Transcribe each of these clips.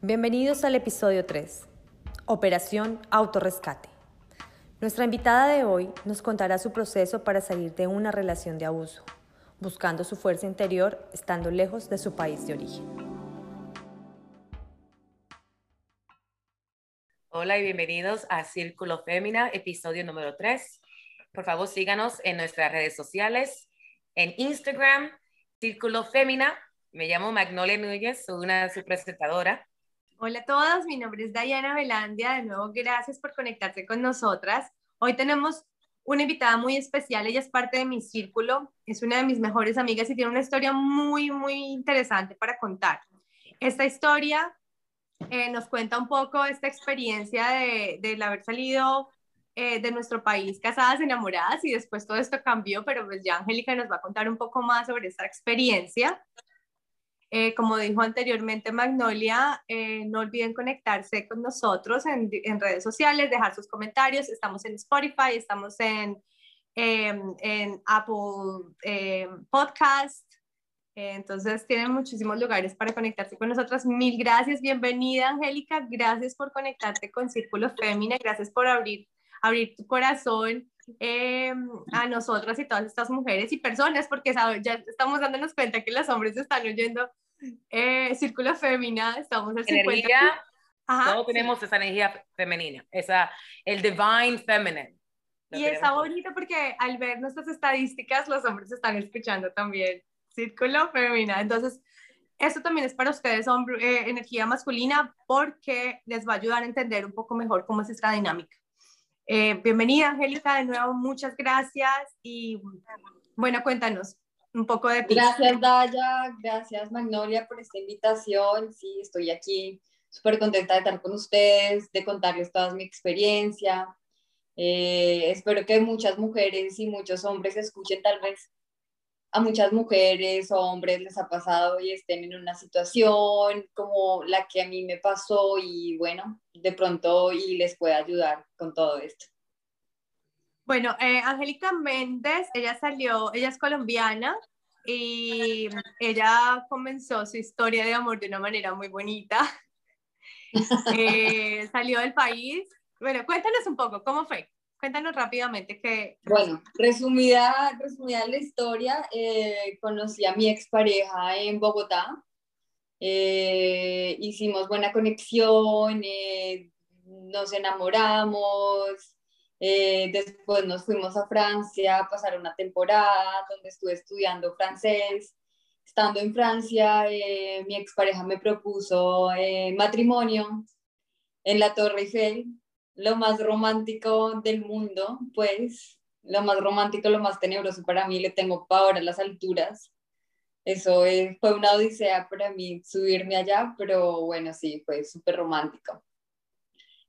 Bienvenidos al episodio 3, Operación Autorescate. Nuestra invitada de hoy nos contará su proceso para salir de una relación de abuso, buscando su fuerza interior estando lejos de su país de origen. Hola y bienvenidos a Círculo Fémina, episodio número 3. Por favor, síganos en nuestras redes sociales, en Instagram, Círculo Fémina. Me llamo Magnolia Núñez, soy una de su presentadora. Hola a todas, mi nombre es Diana Velandia. De nuevo, gracias por conectarse con nosotras. Hoy tenemos una invitada muy especial. Ella es parte de mi círculo, es una de mis mejores amigas y tiene una historia muy, muy interesante para contar. Esta historia eh, nos cuenta un poco esta experiencia de, de haber salido eh, de nuestro país casadas, enamoradas y después todo esto cambió, pero pues ya Angélica nos va a contar un poco más sobre esta experiencia. Eh, como dijo anteriormente Magnolia, eh, no olviden conectarse con nosotros en, en, redes sociales, dejar sus comentarios. Estamos en Spotify, estamos en, em, en Apple em, Podcast. entonces tienen muchísimos lugares para conectarse con nosotras. Mil gracias, bienvenida Angélica, gracias por conectarte con Círculo Fémina, gracias por abrir, abrir tu corazón eh, a nosotras y todas estas mujeres y personas, porque ya estamos dándonos cuenta que los hombres están oyendo eh, Círculo Femina, estamos al 50. Energía, todos tenemos esa energía femenina, esa, el divine feminine. Y está bonito porque al ver nuestras estadísticas, los hombres están escuchando también Círculo Femina. Entonces, esto también es para ustedes, hombre, eh, energía masculina, porque les va a ayudar a entender un poco mejor cómo es esta dinámica. Eh, bienvenida, Angélica, de nuevo, muchas gracias y bueno, cuéntanos un poco de ti. Gracias, Daya, gracias, Magnolia, por esta invitación. Sí, estoy aquí súper contenta de estar con ustedes, de contarles toda mi experiencia. Eh, espero que muchas mujeres y muchos hombres escuchen tal vez a muchas mujeres o hombres les ha pasado y estén en una situación como la que a mí me pasó y bueno, de pronto y les pueda ayudar con todo esto. Bueno, eh, Angélica Méndez, ella salió, ella es colombiana y ella comenzó su historia de amor de una manera muy bonita. Eh, salió del país. Bueno, cuéntanos un poco, ¿cómo fue? Cuéntanos rápidamente que... Bueno, resumida, resumida la historia, eh, conocí a mi expareja en Bogotá, eh, hicimos buena conexión, eh, nos enamoramos, después nos fuimos a Francia a pasar una temporada donde estuve estudiando francés. Estando en Francia, mi expareja me propuso matrimonio en la Torre Eiffel, lo más romántico del mundo, pues lo más romántico, lo más tenebroso para mí, le tengo pavor a las alturas. Eso fue una odisea para mí subirme allá, pero bueno, sí, fue súper romántico.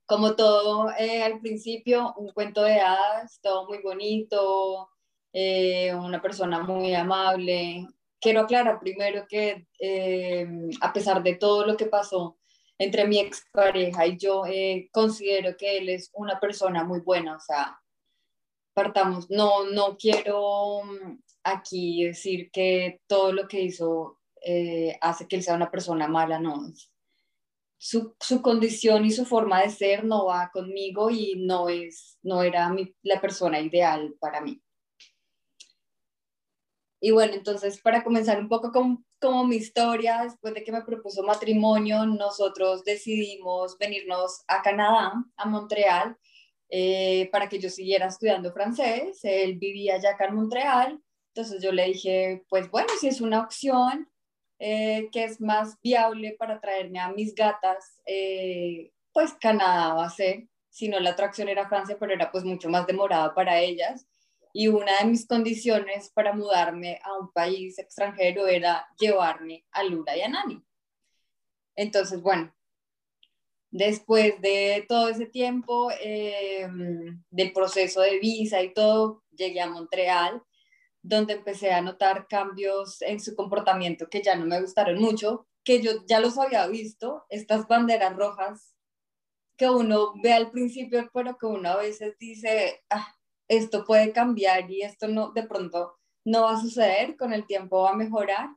Como todo eh, al principio, un cuento de hadas, todo muy bonito, eh, una persona muy amable. Quiero aclarar primero que eh, a pesar de todo lo que pasó, entre mi expareja y yo eh, considero que él es una persona muy buena, o sea, partamos, no, no quiero mm, aquí decir que todo lo que hizo eh, hace que él sea una persona mala, no. Su, su, condición y su forma de ser no va conmigo y no, es, no era la persona ideal para mí. Y bueno, entonces para comenzar un poco con, como mi historia, después de que me propuso matrimonio, nosotros decidimos venirnos a Canadá, a Montreal, eh, para que yo siguiera estudiando francés. Él vivía ya acá en Montreal, entonces yo le dije, pues bueno, si es una opción eh, que es más viable para traerme a mis gatas, eh, pues Canadá va a ser. Si no, la atracción era Francia, pero era pues mucho más demorada para ellas y una de mis condiciones para mudarme a un país extranjero era llevarme a Lura y a Nani. Entonces, bueno, después de todo ese tiempo em, del proceso de visa y todo, llegué a Montreal, donde empecé a notar cambios en su comportamiento que ya no me gustaron mucho, que yo ya los había visto, estas banderas rojas que uno ve al principio, pero que uno a veces dice, ah, esto puede cambiar y esto no, de pronto no va a suceder, con el tiempo va a mejorar.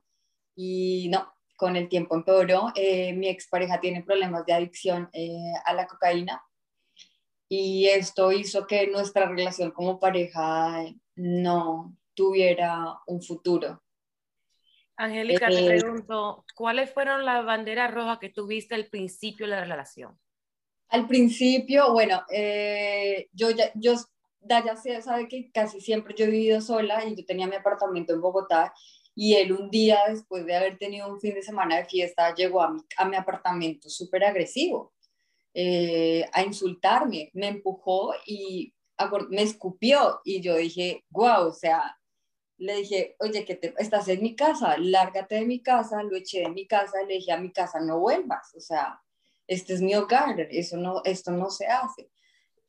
Y no, con el tiempo empeoró. Eh, mi expareja tiene problemas de adicción eh, a la cocaína y esto hizo que nuestra relación como pareja no tuviera un futuro. Angélica, te eh, pregunto, ¿cuáles fueron las banderas rojas que tuviste al principio de la relación? Al principio, bueno, yo ya, yo, Daya sabe que casi siempre yo he vivido sola y yo tenía mi apartamento en Bogotá y él un día después de haber tenido un fin de semana de fiesta llegó a mi, a mi apartamento súper agresivo eh, a insultarme, me empujó y me escupió y yo dije, wow, o sea, le dije, oye, que te, estás en mi casa, lárgate de mi casa, lo eché de mi casa, le dije a mi casa no vuelvas, o sea, este es mi hogar, eso no, esto no se hace.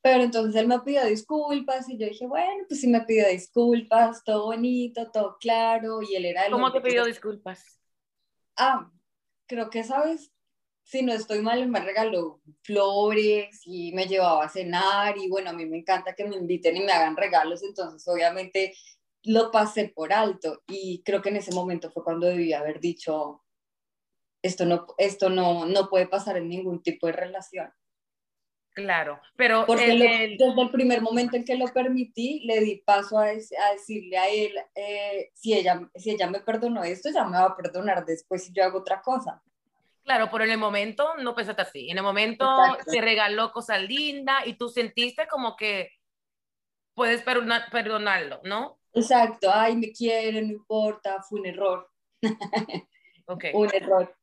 Pero entonces él me pidió disculpas y yo dije, bueno, pues sí me pidió disculpas, todo bonito, todo claro, y él era el ¿Cómo te pidió disculpas? Ah, creo que, ¿sabes? Si no estoy mal, él me regaló flores y me llevaba a cenar y bueno, a mí me encanta que me inviten y me hagan regalos, entonces obviamente lo pasé por alto y creo que en ese momento fue cuando debí haber dicho, esto no, esto no, no puede pasar en ningún tipo de relación. Claro, pero Porque desde el primer momento en que lo permití, le di paso a, a decirle a él, eh, si, ella, si ella me perdonó esto, ya me va a perdonar después si yo hago otra cosa. Claro, pero en el momento no pensaste así. En el momento te regaló cosas lindas y tú sentiste como que puedes perdonarlo, ¿no? Exacto, ay, me quiere, no importa, fue un error. Okay. un error.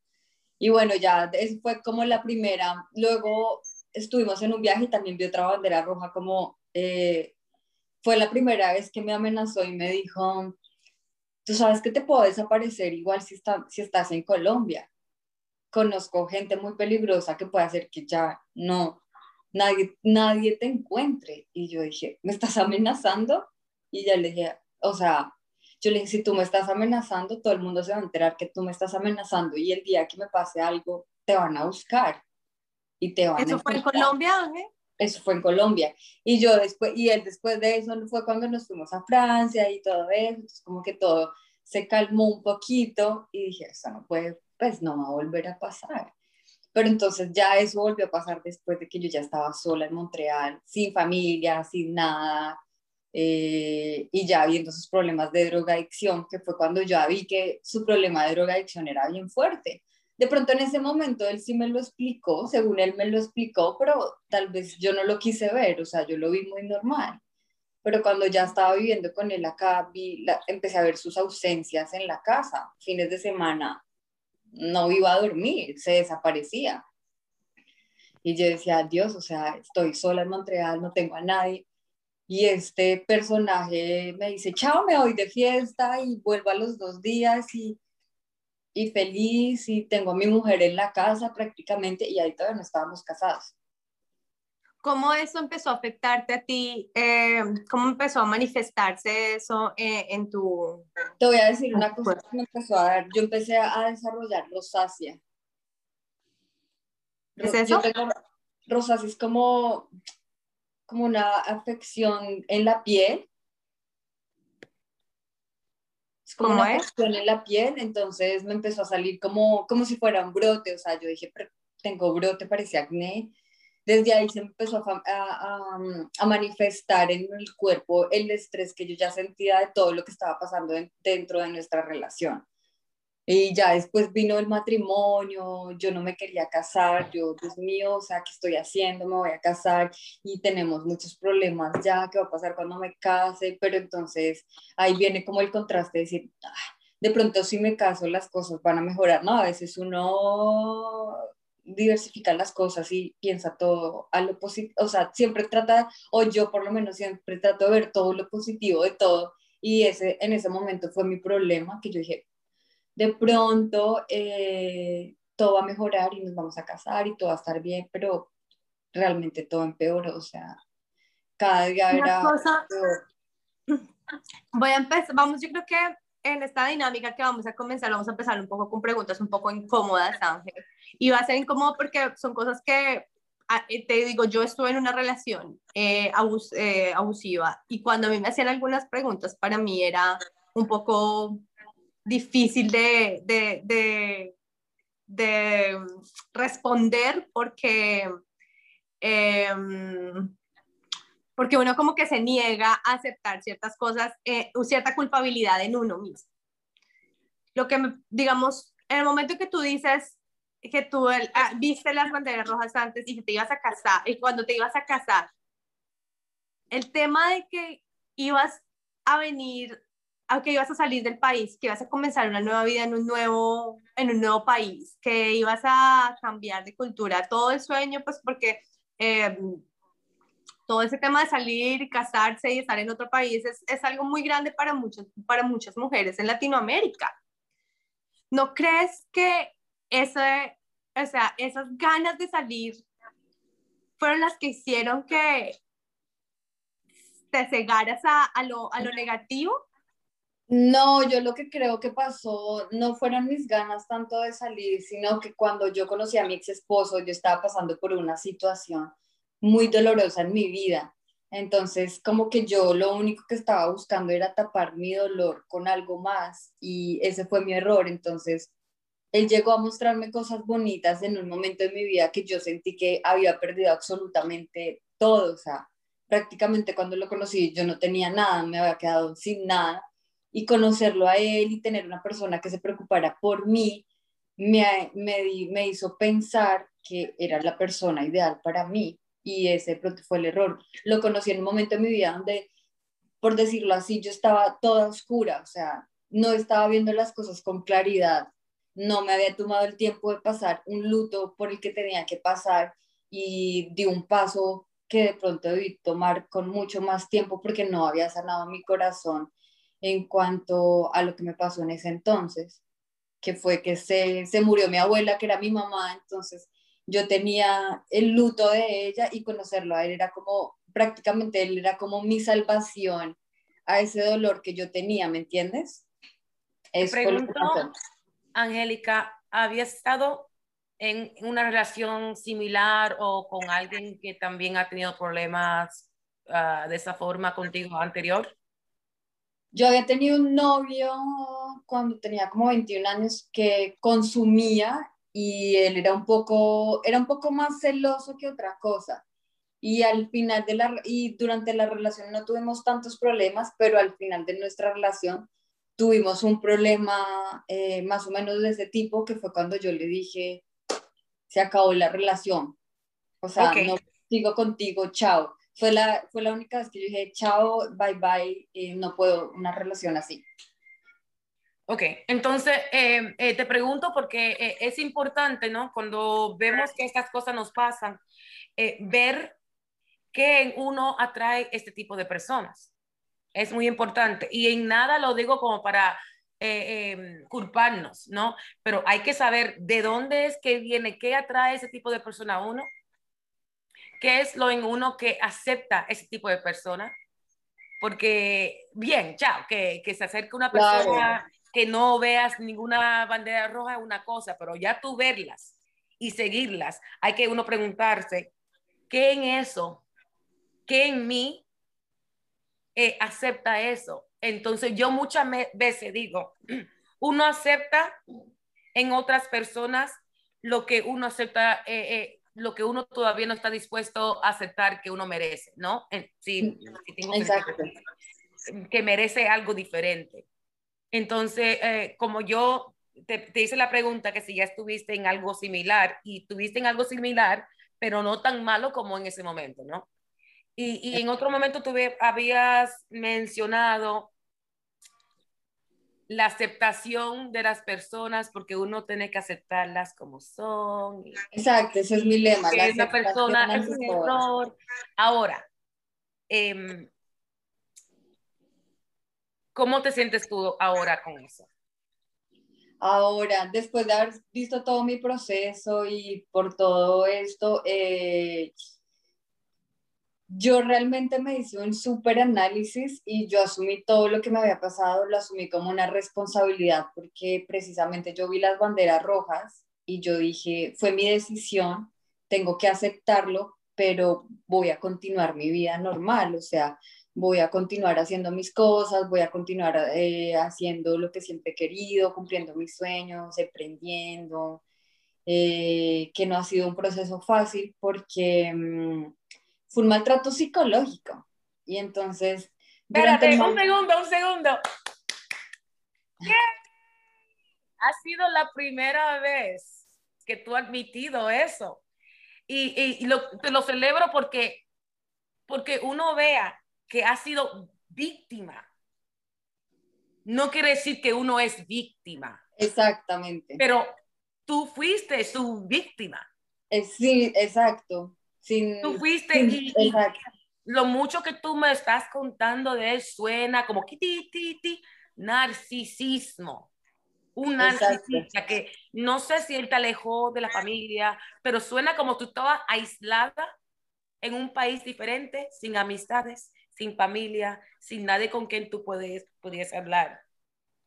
Y bueno, ya, eso fue como la primera. Luego estuvimos en un viaje y también vi otra bandera roja como eh, fue la primera vez que me amenazó y me dijo, tú sabes que te puedo desaparecer igual si, si estás en Colombia. Conozco gente muy peligrosa que puede hacer que ya no, nadie, nadie te encuentre. Y yo dije, ¿me estás amenazando? Y ya le dije, o sea, yo le dije, si tú me estás amenazando, todo el mundo se va a enterar que tú me estás amenazando y el día que me pase algo, te van a buscar y te ¿Eso fue en Colombia, Ángel? Eso fue en Colombia. Y yo después, y él después de eso fue cuando nos fuimos a Francia y todo eso, entonces como que todo se calmó un poquito y dije, eso no puede, pues no va a volver a pasar. Pero entonces ya eso volvió a pasar después de que yo ya estaba sola en Montreal, sin familia, sin nada, eh, y ya viendo sus problemas de drogadicción, que fue cuando ya vi que su problema de drogadicción era bien fuerte de pronto en ese momento él sí me lo explicó, según él me lo explicó, pero tal vez yo no lo quise ver, o sea, yo lo vi muy normal. Pero cuando ya estaba viviendo con él acá, vi empecé a ver sus ausencias en la casa, fines de semana, no iba a dormir, se desaparecía. Y yo decía, Dios, o sea, estoy sola en Montreal, no tengo a nadie. Y este personaje me dice, chao, me voy de fiesta y vuelvo a los dos días y y feliz y tengo a mi mujer en la casa prácticamente y ahí todavía no estábamos casados. ¿Cómo eso empezó a afectarte a ti? Eh, ¿Cómo empezó a manifestarse eso eh, en tu... Te voy a decir una cosa que me empezó a dar. Yo empecé a desarrollar rosácea. ¿Qué es eso? rosácea es como, como una afección en la piel como una es? en la piel, entonces me empezó a salir como, como si fuera un brote, o sea, yo dije, tengo brote, parecía acné. Desde ahí se empezó a, a, a, manifestar en el cuerpo el estrés que yo ya sentía de todo lo que estaba pasando dentro de nuestra relación. Y ya después vino el matrimonio, yo no me quería casar, yo, Dios mío, o sea, ¿qué estoy haciendo? Me voy a casar y tenemos muchos problemas ya, ¿qué va a pasar cuando me case? Pero entonces ahí viene como el contraste de decir, ah, de pronto si me caso las cosas van a mejorar, ¿no? A veces uno diversifica las cosas y piensa todo a lo positivo, o sea, siempre trata, o yo por lo menos siempre trato de ver todo lo positivo de todo y ese en ese momento fue mi problema que yo dije, de pronto eh, todo va a mejorar y nos vamos a casar y todo va a estar bien, pero realmente todo empeoró, o sea, cada día era Voy a empezar, vamos, yo creo que en esta dinámica que vamos a comenzar, vamos a empezar un poco con preguntas un poco incómodas, Ángel. Y va a ser incómodo porque son cosas que, ah, eh, te digo, yo estuve en una relación eh, abusiva y cuando a mí me hacían algunas preguntas, para mí era un poco difícil de, de, de responder porque, em, porque uno como que se niega a aceptar ciertas cosas, eh, cierta culpabilidad en uno mismo. Lo que, digamos, en el momento que tú dices que tú ah, viste las banderas rojas antes y que te ibas a casar, y cuando te ibas a casar, el tema de que ibas a venir, aunque ibas a salir del país, que ibas a comenzar una nueva vida en un nuevo, en un nuevo país, que ibas a cambiar de cultura, todo el sueño, pues porque em, todo ese tema de salir casarse y estar en otro país es, es algo muy grande para, muchos, para muchas mujeres en Latinoamérica. ¿No crees que ese, o sea, esas ganas de salir fueron las que hicieron que te cegaras a, a, lo, a lo negativo? No, yo lo que creo que pasó no fueron mis ganas tanto de salir, sino que cuando yo conocí a mi ex esposo, yo estaba pasando por una situación muy dolorosa en mi vida. Entonces, como que yo lo único que estaba buscando era tapar mi dolor con algo más y ese fue mi error. Entonces, él llegó a mostrarme cosas bonitas en un momento de mi vida que yo sentí que había perdido absolutamente todo. O sea, prácticamente cuando lo conocí yo no tenía nada, me había quedado sin nada y conocerlo a él y tener una persona que se preocupara por mí me, me, me hizo pensar que era la persona ideal para mí y ese pronto fue el error. Lo conocí en un momento de mi vida donde, por decirlo así, yo estaba toda oscura, o sea, no estaba viendo las cosas con claridad, no me había tomado el tiempo de pasar un luto por el que tenía que pasar y di un paso que de pronto debí tomar con mucho más tiempo porque no había sanado mi corazón en cuanto a lo que me pasó en ese entonces, que fue que se, se murió mi abuela, que era mi mamá, entonces yo tenía el luto de ella y conocerlo a él era como, prácticamente él era como mi salvación a ese dolor que yo tenía, ¿me entiendes? Es pregunto, Angélica, ¿había estado en una relación similar o con alguien que también ha tenido problemas uh, de esa forma contigo anterior? Yo había tenido un novio cuando tenía como 21 años que consumía y él era un poco, era un poco más celoso que otra cosa. Y al final de la, y durante la relación no tuvimos tantos problemas, pero al final de nuestra relación tuvimos un problema eh, más o menos de ese tipo, que fue cuando yo le dije, se acabó la relación. O sea, no sigo contigo, chao. Fue la, fue la única vez que yo dije, chao, bye bye, eh, no puedo una relación así. Ok, entonces em, eh, te pregunto porque eh, es importante, ¿no? Cuando vemos que estas cosas nos pasan, ver qué en uno atrae este tipo de personas. Es muy importante. Y en nada lo digo como para em, culparnos, ¿no? Pero hay que saber de dónde es que viene, qué atrae ese tipo de persona a uno, qué es lo en uno que acepta ese tipo de persona. Porque, bien, chao, que, que se acerque una persona que no veas ninguna bandera roja es una cosa, pero ya tú verlas y seguirlas, hay que uno preguntarse, ¿qué en eso, qué en mí eh, acepta eso? Entonces yo muchas veces digo, uno acepta en otras personas lo que uno acepta, eh, eh, lo que uno todavía no está dispuesto a aceptar que uno merece, ¿no? Sí, Exacto. que merece algo diferente. Entonces, eh, como yo te, te, hice la pregunta que si ya estuviste en algo similar y tuviste en algo similar, pero no tan malo como en ese momento, ¿no? Y, y en otro momento tú habías mencionado la aceptación de las personas porque uno tiene que aceptarlas como son. Exacto, ese es mi lema. Que la persona es un error. Ahora, eh, ¿cómo te sientes tú ahora con eso? Ahora, después de haber visto todo mi proceso y por todo esto, eh, yo realmente me hice un súper análisis y yo asumí todo lo que me había pasado, lo asumí como una responsabilidad porque precisamente yo vi las banderas rojas y yo dije, fue mi decisión, tengo que aceptarlo, pero voy a continuar mi vida normal, o sea, voy a continuar haciendo mis cosas, voy a continuar eh, haciendo lo que siempre he querido, cumpliendo mis sueños, emprendiendo. eh, que no ha sido un proceso fácil porque mm, fue un maltrato psicológico. Y entonces... Espérate, un segundo, un segundo. ¿Qué? Ha sido la primera vez que tú has admitido eso. Y, y, lo, te lo celebro porque, porque uno vea que ha sido víctima. No quiere decir que uno es víctima. Exactamente. Pero tú fuiste su víctima. Eh, sí, exacto. Sin, tú fuiste y, lo mucho que tú me estás contando de él suena como narcisismo. Un narcisista que no sé si él te alejó de la familia, pero suena como tú estabas aislada en un país diferente, sin amistades, sin familia, sin nadie con quien tú puedes, pudies hablar.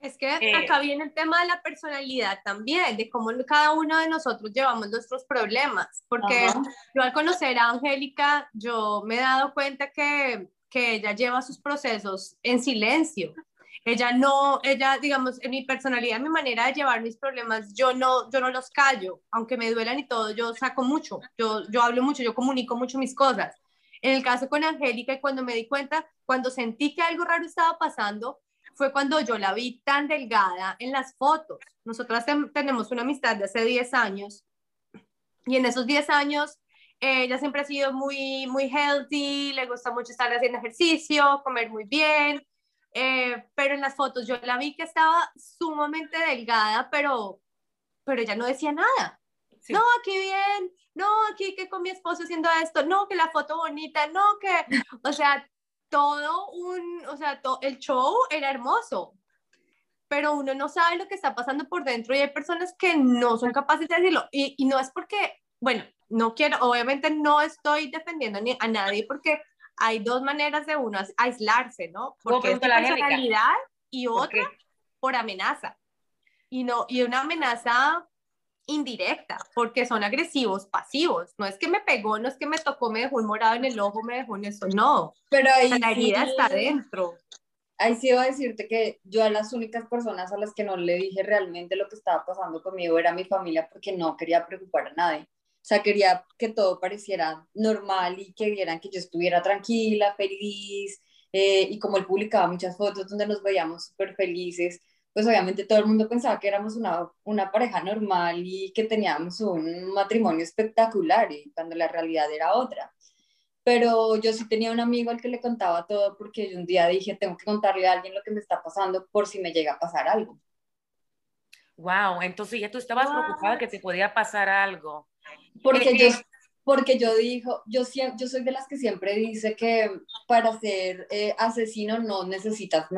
Es que eh, acá viene el tema de la personalidad también, de cómo cada uno de nosotros llevamos nuestros problemas, porque yo al conocer a Angélica, yo me he dado cuenta que, que ella lleva sus procesos en silencio. Ella no, ella, digamos, en mi personalidad, en mi manera de llevar mis problemas, yo no, yo no los callo, aunque me duelan y todo, yo saco mucho, yo, yo hablo mucho, yo comunico mucho mis cosas. En el caso con Angélica, cuando me di cuenta, cuando sentí que algo raro estaba pasando, fue cuando yo la vi tan delgada en las fotos. Nosotras tenemos una amistad de hace 10 años y en esos 10 años ella siempre ha sido muy, muy healthy, le gusta mucho estar haciendo ejercicio, comer muy bien, eh, pero en las fotos yo la vi que estaba sumamente delgada, pero, pero ella no decía nada. No, aquí bien, no, aquí que con mi esposo haciendo esto, no, que la foto bonita, no, que, o sea, todo un, o sea, el show era hermoso, pero uno no sabe lo que está pasando por dentro y hay personas que no son capaces de decirlo. Y, y no es porque, bueno, no quiero, obviamente no estoy defendiendo ni a nadie porque hay dos maneras de uno aislarse, ¿no? Porque es la personalidad y otra por amenaza. Y no, y una amenaza indirecta, porque son agresivos, pasivos. No es que me pegó, no es que me tocó, me dejó un morado en el ojo, me dejó en eso, no. Pero ahí la herida está dentro. Ahí sí iba a decirte que yo a las únicas personas a las que no le dije realmente lo que estaba pasando conmigo era mi familia porque no quería preocupar a nadie. O sea, quería que todo pareciera normal y que vieran que yo estuviera tranquila, feliz. Eh, y como él publicaba muchas fotos donde nos veíamos súper felices, pues obviamente todo el mundo pensaba que éramos una, una pareja normal y que teníamos un matrimonio espectacular y cuando la realidad era otra. Pero yo sí tenía un amigo al que le contaba todo porque yo un día dije, tengo que contarle a alguien lo que me está pasando por si me llega a pasar algo. Wow, entonces ya tú estabas preocupada que te podía pasar algo. Porque eh, yo eh, porque yo dijo, yo, yo soy de las que siempre dice que para ser eh, asesino no necesitas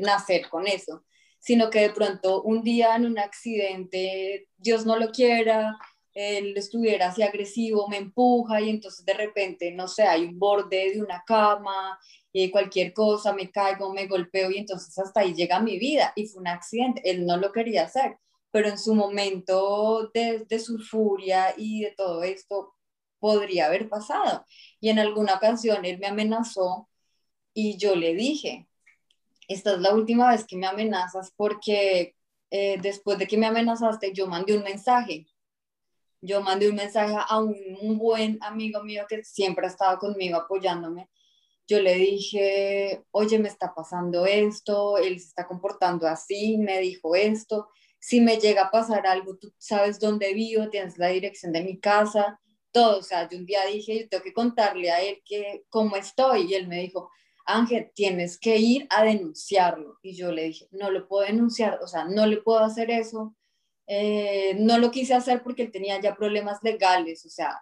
nacer con eso, sino que de pronto un día en un accidente, Dios no lo quiera, él estuviera así agresivo, me empuja y entonces de repente, no sé, hay un borde de una cama, y cualquier cosa, me caigo, me golpeo y entonces hasta ahí llega mi vida y fue un accidente, él no lo quería hacer, pero en su momento de, de su furia y de todo esto podría haber pasado. Y en alguna ocasión él me amenazó y yo le dije, esta es la última vez que me amenazas porque eh, después de que me amenazaste, yo mandé un mensaje. Yo mandé un mensaje a un, buen amigo mío que siempre ha estado conmigo apoyándome. Yo le dije, oye, me está pasando esto, él se está comportando así, me dijo esto. Si me llega a pasar algo, tú sabes dónde vivo, tienes la dirección de mi casa, todo. O sea, yo un día dije, yo tengo que contarle a él que cómo estoy. Y él me dijo, Ángel, tienes que ir a denunciarlo. Y yo le dije, no lo puedo denunciar, o sea, no le puedo hacer eso. Eh, no lo quise hacer porque él tenía ya problemas legales, o sea,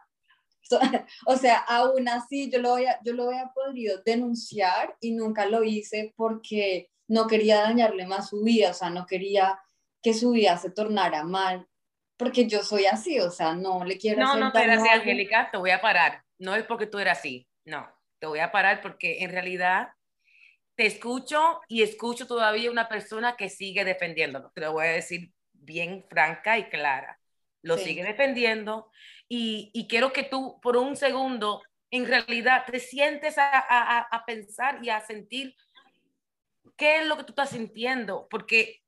o sea, aún así yo lo, había, yo lo había podido denunciar y nunca lo hice porque no quería dañarle más su vida, o sea, no quería que su vida se tornara mal, porque yo soy así, o sea, no le quiero no, hacer No, no, eres así, Angélica, te voy a parar. No es porque tú eras así, no te voy a parar porque en realidad te escucho y escucho todavía una persona que sigue defendiéndolo. Te lo voy a decir bien franca y clara. Lo sigue defendiendo y, y, quiero que tú por un segundo en realidad te sientes a, a, a pensar y a sentir qué es lo que tú estás sintiendo, porque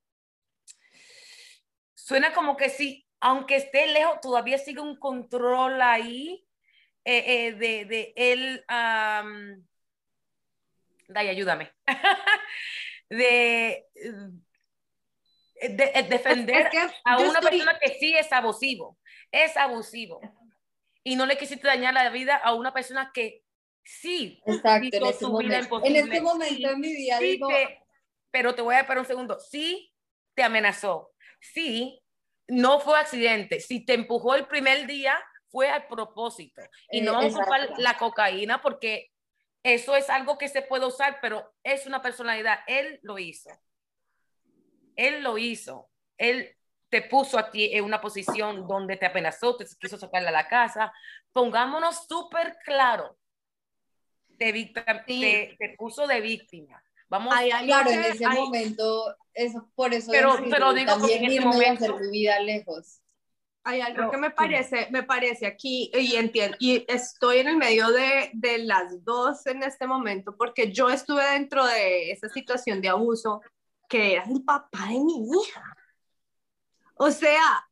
suena como que si aunque esté lejos, todavía sigue un control ahí eh, eh, de, de, él. Um, Dai, ayúdame. de, de, defender a una persona que sí es abusivo. Es abusivo. Y no le quisiste dañar la vida a una persona que sí. Exacto, en este, momento, en este momento en mi vida digo... pero te voy a esperar un segundo. Sí, te amenazó. Sí, no fue accidente. Si te empujó el primer día, fue al propósito. Y no vamos a ocupar la cocaína porque eso es algo que se puede usar, pero es una personalidad. Él lo hizo. Él lo hizo. Él te puso a ti en una posición donde te amenazó, te quiso sacarle a la casa. Pongámonos súper claro. Te, te, puso de víctima. Vamos a claro, en ese momento, eso, por eso pero, pero digo, también en ese momento, hacer mi vida lejos. Hay algo que me parece, me parece aquí, y entiendo, y estoy en el medio de, de las dos en este momento, porque yo estuve dentro de esa situación de abuso, que era el papá de mi hija. O sea,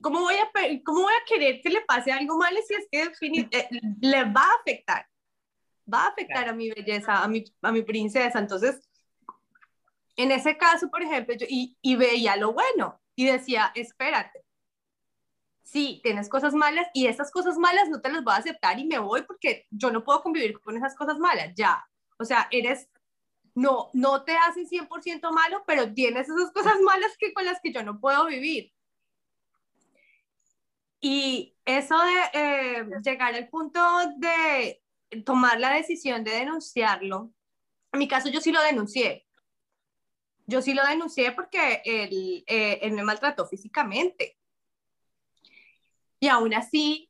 ¿cómo, voy a, ¿cómo voy a querer que le pase algo malo si es que eh, le va a afectar? Va a afectar a mi belleza, a mi, a mi princesa. Entonces, en ese caso, por ejemplo, yo, y, y veía lo bueno y decía, espérate, sí, tienes cosas malas y esas cosas malas no te las voy a aceptar y me voy porque yo no puedo convivir con esas cosas malas, ya. O sea, eres, no, no te haces 100% malo, pero tienes esas cosas malas que con las que yo no puedo vivir. Y eso de eh, llegar al punto de tomar la decisión de denunciarlo, en mi caso yo sí lo denuncié. Yo sí lo denuncié porque él, eh, él me maltrató físicamente. Y aún así,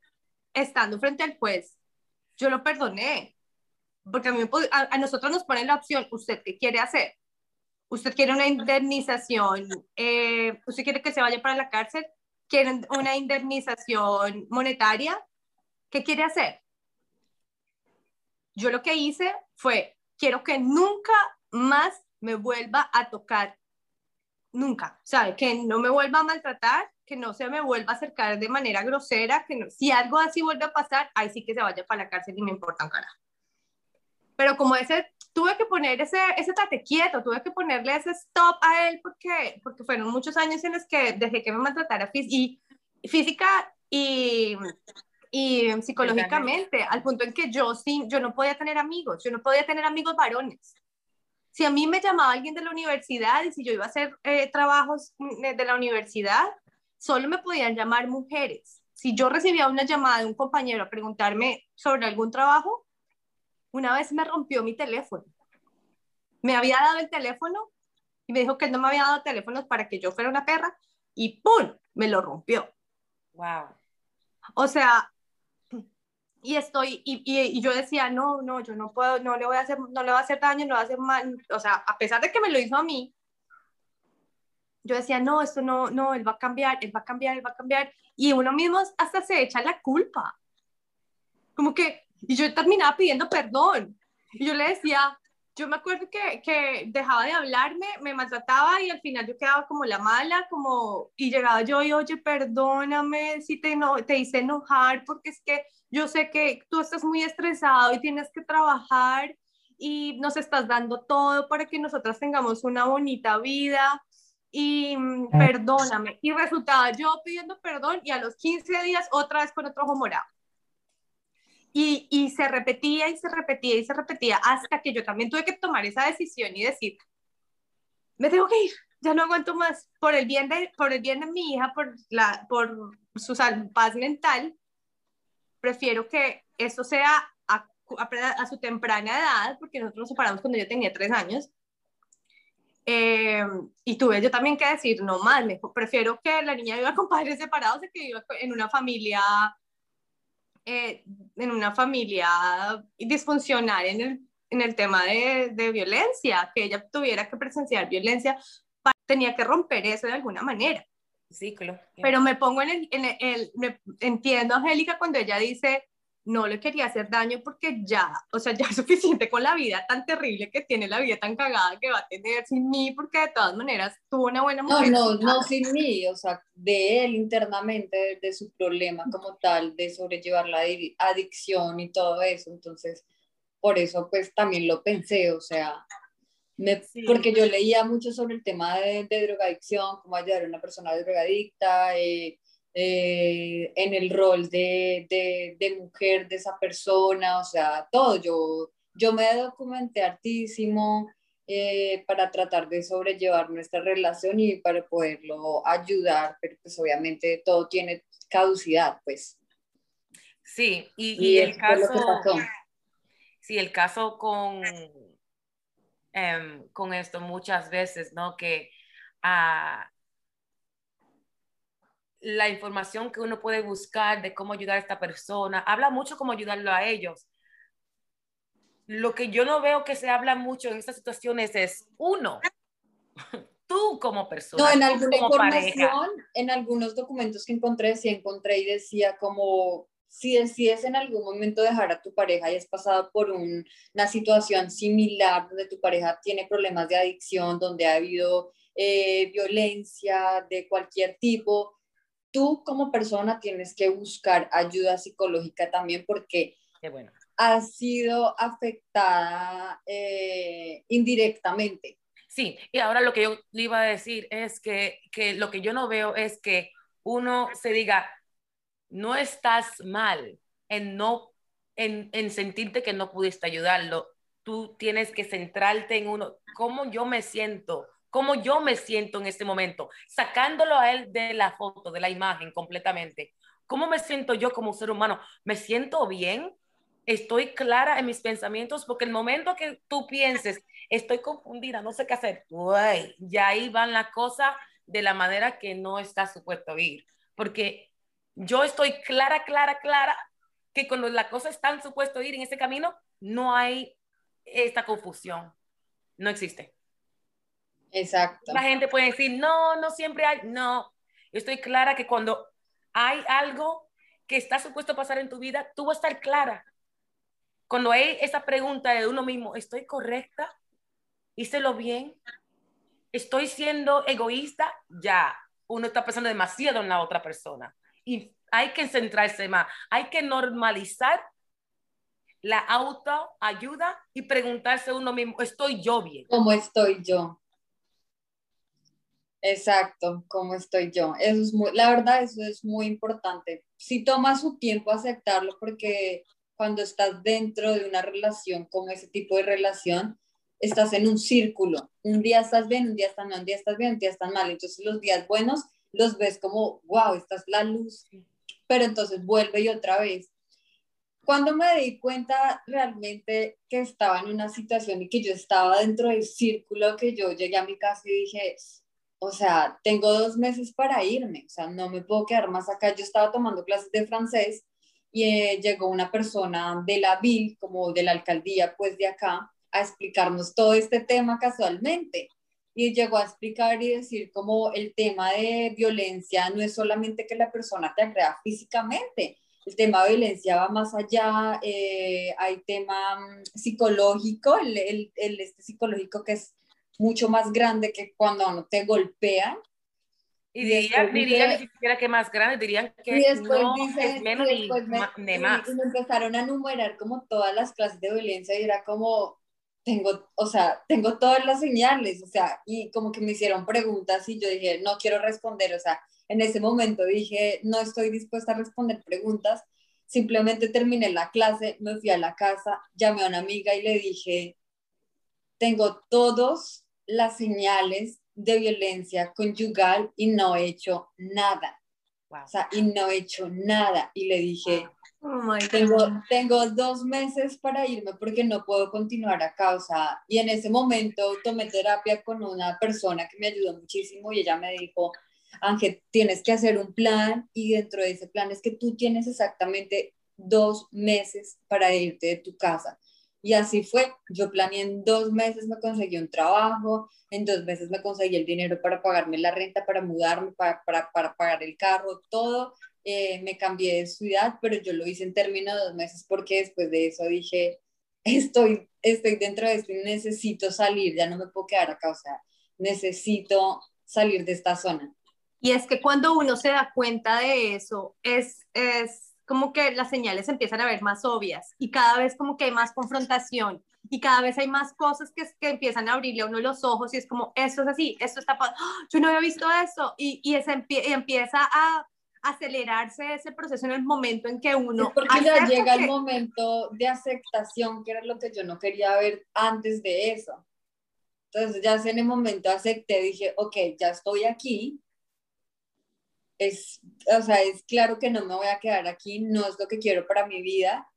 estando frente al juez, yo lo perdoné. Porque a, mí, a, nosotros nos ponen la opción, ¿usted qué quiere hacer? ¿Usted quiere una indemnización? Eh, ¿Usted quiere que se vaya para la cárcel? ¿Quiere una indemnización monetaria? ¿Qué quiere hacer? Yo lo que hice fue, quiero que nunca más me vuelva a tocar. Nunca. ¿Sabe? Que no me vuelva a maltratar, que no se me vuelva a acercar de manera grosera, que si algo así vuelve a pasar, ahí sí que se vaya para la cárcel y me importa un carajo. Pero como ese, tuve que poner ese, ese tate quieto, tuve que ponerle ese stop a él porque, porque fueron muchos años en los que dejé que me maltratara y, física y, y psicológicamente, al punto en que yo, sí, yo no podía tener amigos, yo no podía tener amigos varones. Si a mí me llamaba alguien de la universidad y si yo iba a hacer eh, trabajos mm, de la universidad, solo me podían llamar mujeres. Si yo recibía una llamada de un compañero a preguntarme sobre algún trabajo, una vez me rompió mi teléfono. Me había dado el teléfono y me dijo que no me había dado teléfonos para que yo fuera una perra y ¡pum! Me lo rompió. Wow. O sea, y estoy, y, y, yo decía, no, no, yo no puedo, no le voy a hacer, no le voy a hacer daño, no le voy a hacer mal, o sea, a pesar de que me lo hizo a mí, yo decía, no, esto no, no, él va a cambiar, él va a cambiar, él va a cambiar, y uno mismo hasta se echa la culpa, como que, y yo terminaba pidiendo perdón. Y yo le decía, yo me acuerdo que, que, dejaba de hablarme, me maltrataba y al final yo quedaba como la mala, como, y llegaba yo y, oye, perdóname si te, no, te hice enojar, porque es que yo sé que tú estás muy estresado y tienes que trabajar y nos estás dando todo para que nosotras tengamos una bonita vida y mm, perdóname. Y resultaba yo pidiendo perdón y a los 15 días otra vez con otro ojo morado. Y, y, se repetía y se repetía y se repetía hasta que yo también tuve que tomar esa decisión y decir, me tengo que ir, ya no aguanto más, por el bien de, por el bien de mi hija, por, la, por su paz mental, prefiero que eso sea a, a, su temprana edad, porque nosotros nos separamos cuando yo tenía tres años, eh, y tuve yo también que decir, no más, prefiero que la niña viva con padres separados que viva en una familia eh, en una familia disfuncional en el, en el tema de, de, violencia, que ella tuviera que presenciar violencia, tenía que romper eso de alguna manera. Ciclo. Pero me pongo en el, en el, entiendo Angélica cuando ella dice, no le quería hacer daño porque ya, o sea, ya es suficiente con la vida tan terrible que tiene, la vida tan cagada que va a tener sin mí, porque de todas maneras tuvo una buena mujer. No, no, no sin mí, o sea, de él internamente, de, su problema como tal, de sobrellevar la adicción y todo eso. Entonces, por eso pues también lo pensé, o sea, porque yo leía mucho sobre el tema de, de drogadicción, cómo ayudar a una persona drogadicta. Eh, eh, en el rol de, de, mujer de esa persona, o sea, todo. Yo, yo me documenté hartísimo eh, para tratar de sobrellevar nuestra relación y para poderlo ayudar, pero pues obviamente todo tiene caducidad, pues. Sí, y, el caso... Sí, el caso con, em, con esto muchas veces, ¿no? Que a, ah, la información que uno puede buscar de cómo ayudar a esta persona, habla mucho cómo ayudarlo a ellos. Lo que yo no veo que se habla mucho en estas situaciones es uno, tú como persona. No, en alguna información, en algunos documentos que encontré, sí encontré y decía como si decides en algún momento dejar a tu pareja y has pasado por una situación similar donde tu pareja tiene problemas de adicción, donde ha habido eh, violencia de cualquier tipo, tú como persona tienes que buscar ayuda psicológica también porque bueno. has sido afectada eh, indirectamente. Sí, y ahora lo que yo iba a decir es que, que lo que yo no veo es que uno se diga, no estás mal en no en, en, sentirte que no pudiste ayudarlo. Tú tienes que centrarte en uno, cómo yo me siento, cómo yo me siento en este momento, sacándolo a él de la foto, de la imagen completamente. ¿Cómo me siento yo como ser humano? ¿Me siento bien? ¿Estoy clara en mis pensamientos? Porque el momento que tú pienses, estoy confundida, no sé qué hacer, uy, ya ahí van las cosas de la manera que no está supuesto ir. Porque yo estoy clara, clara, clara que cuando la cosa está supuesto ir en ese camino, no hay esta confusión. No existe. Exacto. La gente puede decir, no, no siempre hay, no. Yo estoy clara que cuando hay algo que está supuesto pasar en tu vida, tú vas a estar clara. Cuando hay esa pregunta de uno mismo, ¿estoy correcta? ¿Hice lo bien? ¿Estoy siendo egoísta? Ya, uno está pensando demasiado en la otra persona. Y hay que centrarse más, hay que normalizar la autoayuda y preguntarse uno mismo, ¿estoy yo bien? ¿Cómo estoy yo? Exacto, ¿cómo estoy yo? Eso es muy, la verdad, eso es muy importante. Si toma su tiempo aceptarlo, porque cuando estás dentro de una relación como ese tipo de relación, estás en un círculo. Un día estás bien, un día estás mal, un día estás bien, un día estás mal. Entonces los días buenos los ves como, wow, esta es la luz, pero entonces vuelve y otra vez. Cuando me di cuenta realmente que estaba en una situación y que yo estaba dentro del círculo, que yo llegué a mi casa y dije, o sea, tengo dos meses para irme, o sea, no me puedo quedar más acá. Yo estaba tomando clases de francés y eh, llegó una persona de la VIL, como de la alcaldía, pues de acá, a explicarnos todo este tema casualmente. Y llegó a explicar y decir como el tema de violencia no es solamente que la persona te agrega físicamente, el tema de violencia va más allá, eh, hay tema mm, psicológico, el, el, el, este psicológico que es mucho más grande que cuando te golpean. Y, dirían, diría ni siquiera que más grande, dirían que no es menos ni, más. Y me empezaron a enumerar como todas las clases de violencia y era como, tengo, o sea, tengo todas las señales, o sea, y como que me hicieron preguntas y yo dije, no quiero responder, o sea, en ese momento dije, no estoy dispuesta a responder preguntas, simplemente terminé la clase, me fui a la casa, llamé a una amiga y le dije, tengo todos las señales de violencia conyugal y no he hecho nada. O sea, y no he hecho nada. Y le dije, oh tengo, tengo dos meses para irme porque no puedo continuar acá. O sea, y en ese momento tomé terapia con una persona que me ayudó muchísimo y ella me dijo, Ángel, tienes que hacer un plan y dentro de ese plan es que tú tienes exactamente dos meses para irte de tu casa. Y así fue. Yo planeé en dos meses, me conseguí un trabajo, en dos meses me conseguí el dinero para pagarme la renta, para mudarme, para, para, pagar el carro, todo. eh, me cambié de ciudad, pero yo lo hice en términos de dos meses porque después de eso dije, estoy, estoy dentro de esto y necesito salir, ya no me puedo quedar acá, o sea, necesito salir de esta zona. Y es que cuando uno se da cuenta de eso, es, es como que las señales empiezan a ver más obvias y cada vez como que hay más confrontación y cada vez hay más cosas que, que empiezan a abrirle a uno los ojos y es como, esto es así, esto está pasando, ¡Ah! yo no había visto eso y, y, ese y empieza a acelerarse ese proceso en el momento en que uno... porque ya llega el momento de aceptación, que era lo que yo no quería ver antes de eso. Entonces ya en el momento acepté, dije, ok, ya estoy aquí. Es, o sea, es claro que no me voy a quedar aquí, no es lo que quiero para mi vida.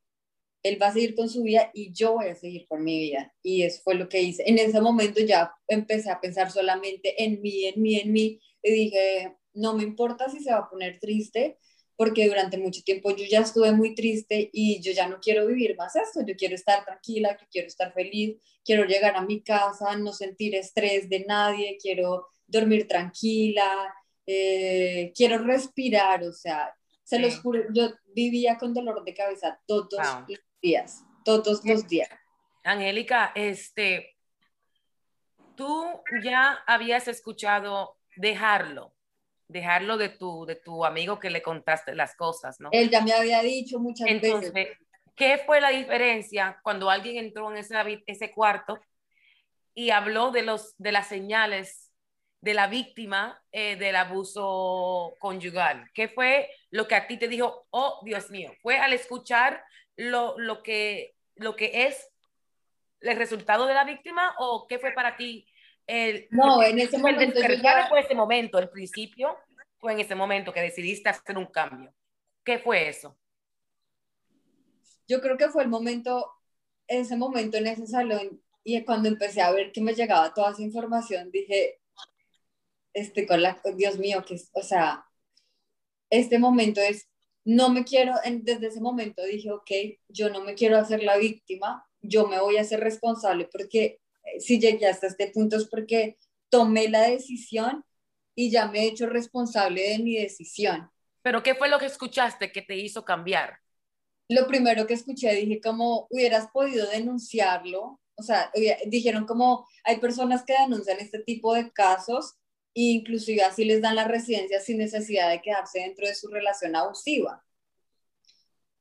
Él va a seguir con su vida y yo voy a seguir con mi vida. Y eso fue lo que hice. En ese momento ya empecé a pensar solamente en mí, en mí, en mí. Y dije, no me importa si se va a poner triste, porque durante mucho tiempo yo ya estuve muy triste y yo ya no quiero vivir más esto, yo quiero estar tranquila, yo quiero estar feliz, quiero llegar a mi casa, no sentir estrés de nadie, quiero dormir tranquila, eh, quiero respirar, o sea, se los juro, yo vivía con dolor de cabeza todos los días, todos los días. Angélica, este, tú ya habías escuchado dejarlo, dejarlo de tu, de tu amigo que le contaste las cosas, ¿no? Él ya me había dicho muchas Entonces, veces. ¿qué fue la diferencia cuando alguien entró en ese, ese cuarto y habló de, los, de las señales de la víctima eh, del abuso conyugal? ¿Qué fue lo que a ti te dijo, oh, Dios mío? ¿Fue al escuchar lo, lo, que, lo que es el resultado de la víctima o qué fue para ti el, no, en ese momento. El ya... fue ese momento, el principio fue en ese momento que decidiste hacer un cambio. ¿Qué fue eso? Yo creo que fue el momento, ese momento en ese salón, y cuando empecé a ver que me llegaba toda esa información, dije, este, con la, Dios mío, que, o sea, este momento es, no me quiero, desde ese momento dije, ok, yo no me quiero hacer la víctima, yo me voy a hacer responsable porque si llegué hasta este punto es porque tomé la decisión y ya me he hecho responsable de mi decisión. ¿Pero qué fue lo que escuchaste que te hizo cambiar? Lo primero que escuché, dije como hubieras podido denunciarlo, o sea, dijeron como hay personas que denuncian este tipo de casos inclusive así les dan la residencia sin necesidad de quedarse dentro de su relación abusiva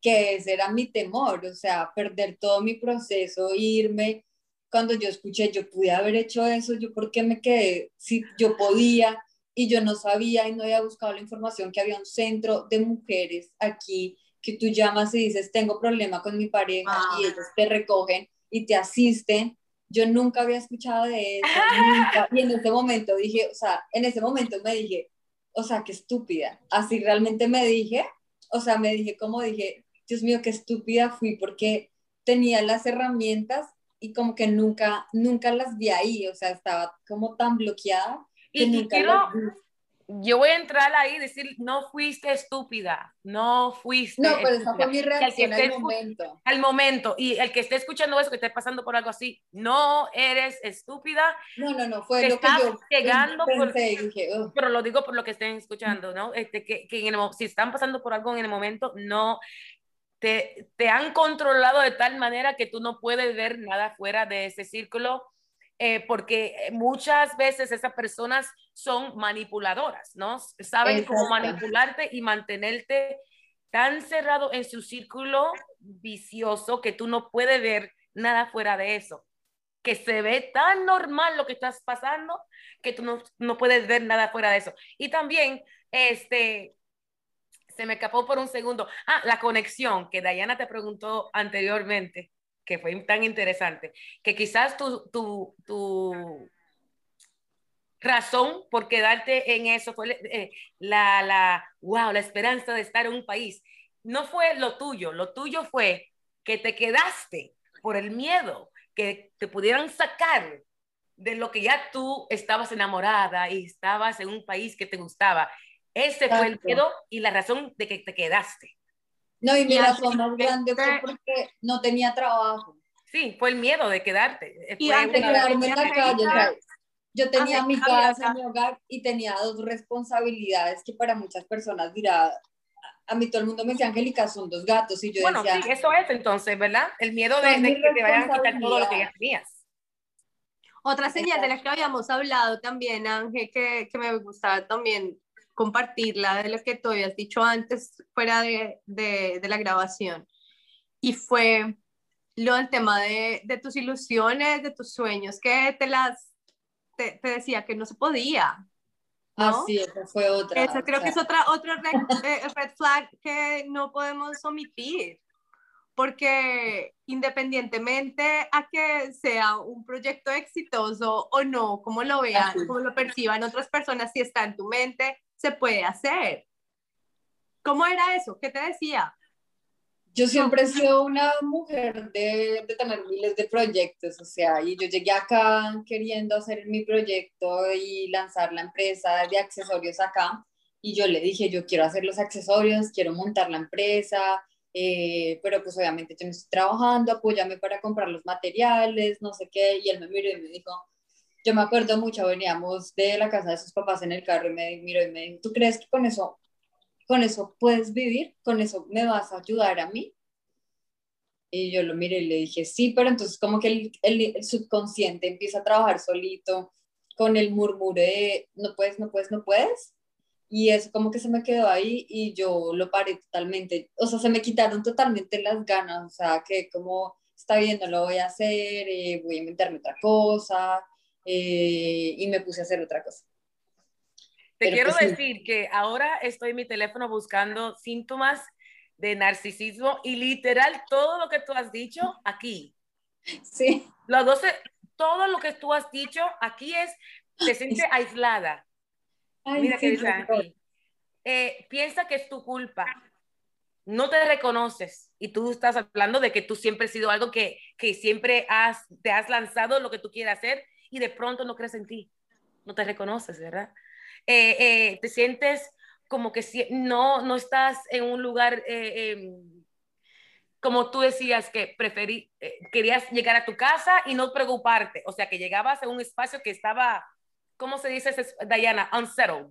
que ese era mi temor, o sea, perder todo mi proceso, irme, cuando yo escuché, yo pude haber hecho eso, yo por qué me quedé, si yo podía y yo no sabía y no había buscado la información que había un centro de mujeres aquí que tú llamas y dices, tengo problema con mi pareja y ah. ellos te recogen y te asisten. Yo nunca había escuchado de eso, nunca. Y en ese momento dije, o sea, en ese momento me dije, o sea, qué estúpida. Así realmente me dije, o sea, me dije como dije, Dios mío, qué estúpida fui porque tenía las herramientas y como que nunca, nunca las vi ahí, o sea, estaba como tan bloqueada. Que y, nunca yo voy a entrar ahí y decir, no fuiste estúpida, no fuiste. No, pero esa fue mi reacción al momento. Al momento, y el que esté escuchando eso, que esté pasando por algo así, no eres estúpida. No, no, no, fue lo que yo llegando pensé, dije, Pero lo digo por lo que estén escuchando, ¿no? Este, que, que en el, si están pasando por algo en el momento, no te, han controlado de tal manera que tú no puedes ver nada fuera de ese círculo, eh, porque muchas veces esas personas son manipuladoras, ¿no? Saben cómo manipularte y mantenerte tan cerrado en su círculo vicioso que tú no puedes ver nada fuera de eso. Que se ve tan normal lo que estás pasando que tú no, no puedes ver nada fuera de eso. Y también, este, se me escapó por un segundo. Ah, la conexión que Diana te preguntó anteriormente, que fue tan interesante, que quizás tu, tu, tu razón por quedarte en eso fue eh, la, la, wow, la esperanza de estar en un país. No fue lo tuyo, lo tuyo fue que te quedaste por el miedo, que te pudieran sacar de lo que ya tú estabas enamorada y estabas en un país que te gustaba. Ese fue el miedo y la razón de que te quedaste. No, y mi razón más grande fue porque no tenía trabajo. Sí, fue el miedo de quedarte. Y antes de quedarme en la calle, yo tenía mi casa, mi hogar y tenía dos responsabilidades que para muchas personas dirá, a mí todo el mundo me decía, Angélica, son dos gatos. Y yo bueno, decía, sí, eso es entonces, ¿verdad? El miedo de, de que te vayan a quitar todo lo que ya tenías. Otra señal de la que habíamos hablado también, Ángel, que, que me gustaba también compartirla de lo que tú habías dicho antes fuera de, de, de la grabación. Y fue lo del tema de, de, tus ilusiones, de tus sueños, que te las, te, te decía que no se podía. ¿no? Ah, sí, esa fue otra. Esa creo que es otra, otra red, eh, red flag que no podemos omitir, porque independientemente a que sea un proyecto exitoso o no, como lo vean, como lo perciban otras personas, si está en tu mente, se puede hacer. ¿Cómo era eso? ¿Qué te decía? Yo siempre he sido una mujer de, de, tener miles de proyectos, o sea, y yo llegué acá queriendo hacer mi proyecto y lanzar la empresa de accesorios acá, y yo le dije, yo quiero hacer los accesorios, quiero montar la empresa, eh, pero pues obviamente yo no estoy trabajando, apóyame para comprar los materiales, no sé qué, y él me miró y me dijo, yo me acuerdo mucho, veníamos de la casa de sus papás en el carro y me miró y me dijo, ¿tú crees que con eso ¿con eso puedes vivir? ¿Con eso me vas a ayudar a mí? Y yo lo miré y le dije, sí, pero entonces como que el, el, el subconsciente empieza a trabajar solito con el murmuro de, no puedes, no puedes, no puedes. Y eso como que se me quedó ahí y yo lo paré totalmente. O sea, se me quitaron totalmente las ganas. O sea, que como está bien, no lo voy a hacer, eh, voy a inventarme otra cosa. Eh, y me puse a hacer otra cosa. Te Pero quiero pues, decir sí. que ahora estoy en mi teléfono buscando síntomas de narcisismo y literal todo lo que tú has dicho aquí. Sí. Los 12, todo lo que tú has dicho aquí es, te sientes aislada. Ay, Mira sí, que. Eh, piensa que es tu culpa. No te reconoces y tú estás hablando de que tú siempre has sido algo que, que siempre has, te has lanzado lo que tú quieres hacer y de pronto no crees en ti. No te reconoces, ¿verdad? Eh, eh, te sientes como que si, no, no estás en un lugar, eh, eh, como tú decías, que preferí, eh, querías llegar a tu casa y no preocuparte, o sea, que llegabas a un espacio que estaba, ¿cómo se dice, Diana? Unsettled,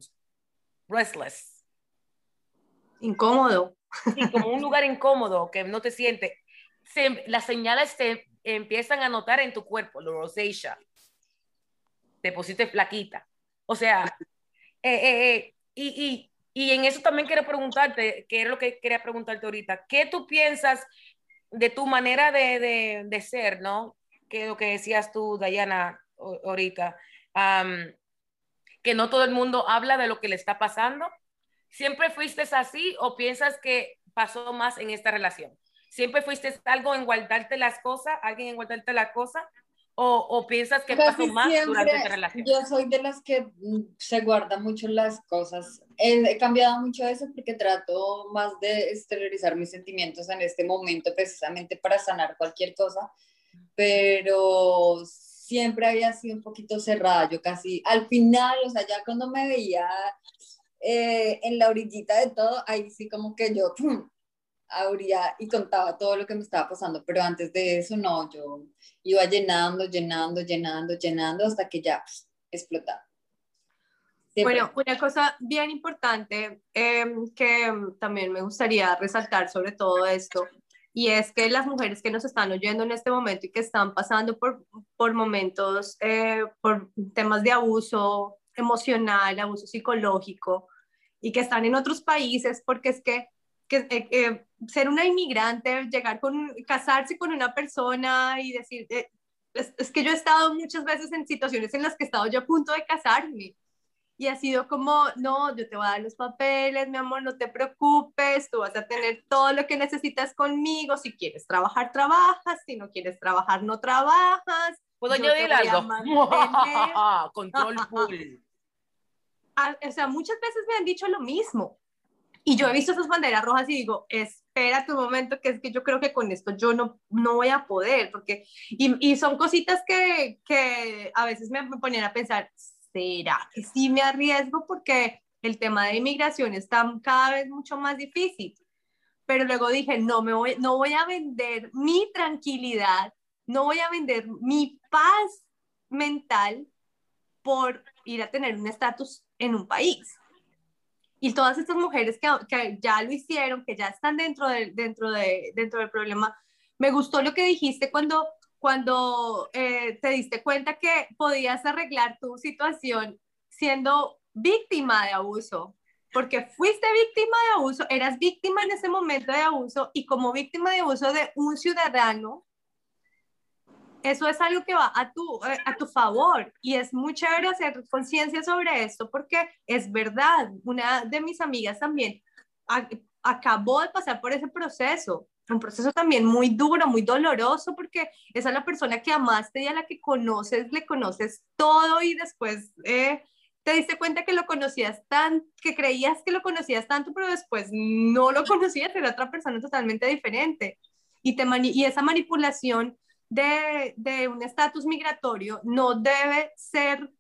restless. Incómodo. Sí, como un lugar incómodo, que no te sientes. Se, las señales se empiezan a notar en tu cuerpo, la rosacea. Te pusiste flaquita. O sea, y, y y en eso también quiero preguntarte, que era lo que quería preguntarte ahorita, ¿qué tú piensas de tu manera de, de, ser, ¿no? Que lo que decías tú, Dayana, ahorita, que no todo el mundo habla de lo que le está pasando. ¿Siempre fuiste así o piensas que pasó más en esta relación? ¿Siempre fuiste algo en guardarte las cosas, alguien en guardarte las cosas? O, o, piensas que pasó más siempre, durante esta relación? Yo soy de las que mm, se guarda mucho las cosas. He, he, cambiado mucho eso porque trato más de exteriorizar mis sentimientos en este momento precisamente para sanar cualquier cosa, pero siempre había sido un poquito cerrada. Yo casi al final, o sea, ya cuando me veía eh, en la orillita de todo, ahí sí como que yo pum, abría y contaba todo lo que me estaba pasando, pero antes de eso no, yo iba llenando, llenando, llenando, llenando hasta que ya pues. Siempre. Bueno, una cosa bien importante eh, que también me gustaría resaltar sobre todo esto, y es que las mujeres que nos están oyendo en este momento y que están pasando por, por momentos, eh, por temas de abuso emocional, abuso psicológico, y que están en otros países, porque es que que, eh, eh, ser una inmigrante, llegar con, casarse con una persona y decir, eh, es, es, que yo he estado muchas veces en situaciones en las que he estado yo a punto de casarme y ha sido como, no, yo te voy a dar los papeles, mi amor, no te preocupes, tú vas a tener todo lo que necesitas conmigo, si quieres trabajar, trabajas, si no quieres trabajar, no trabajas. ¿Puedo añadir algo? Control full. Ah, o sea, muchas veces me han dicho lo mismo, y yo he visto esas banderas rojas y digo, espérate un momento, que es que yo creo que con esto yo no, no voy a poder, porque, y, y son cositas que, que a veces me ponían a pensar, ¿será que sí me arriesgo? Porque el tema de inmigración está cada vez mucho más difícil. Pero luego dije, no, me voy, no voy a vender mi tranquilidad, no voy a vender mi paz mental por ir a tener un estatus en un país. Y todas estas mujeres que, que ya lo hicieron, que ya están dentro, de, dentro, de, dentro del problema, me gustó lo que dijiste cuando, cuando eh, te diste cuenta que podías arreglar tu situación siendo víctima de abuso, porque fuiste víctima de abuso, eras víctima en ese momento de abuso y como víctima de abuso de un ciudadano, eso es algo que va a tu, eh, a tu favor y es muy chévere hacer conciencia sobre esto porque es verdad, una de mis amigas también acabó de pasar por ese proceso, un proceso también muy duro, muy doloroso porque esa es la persona que amaste y a la que conoces, le conoces todo y después... Eh, te diste cuenta que lo conocías tan, que creías que lo conocías tanto, pero después no lo conocías, era otra persona totalmente diferente. Y, te y esa manipulación de, de un estatus migratorio no debe ser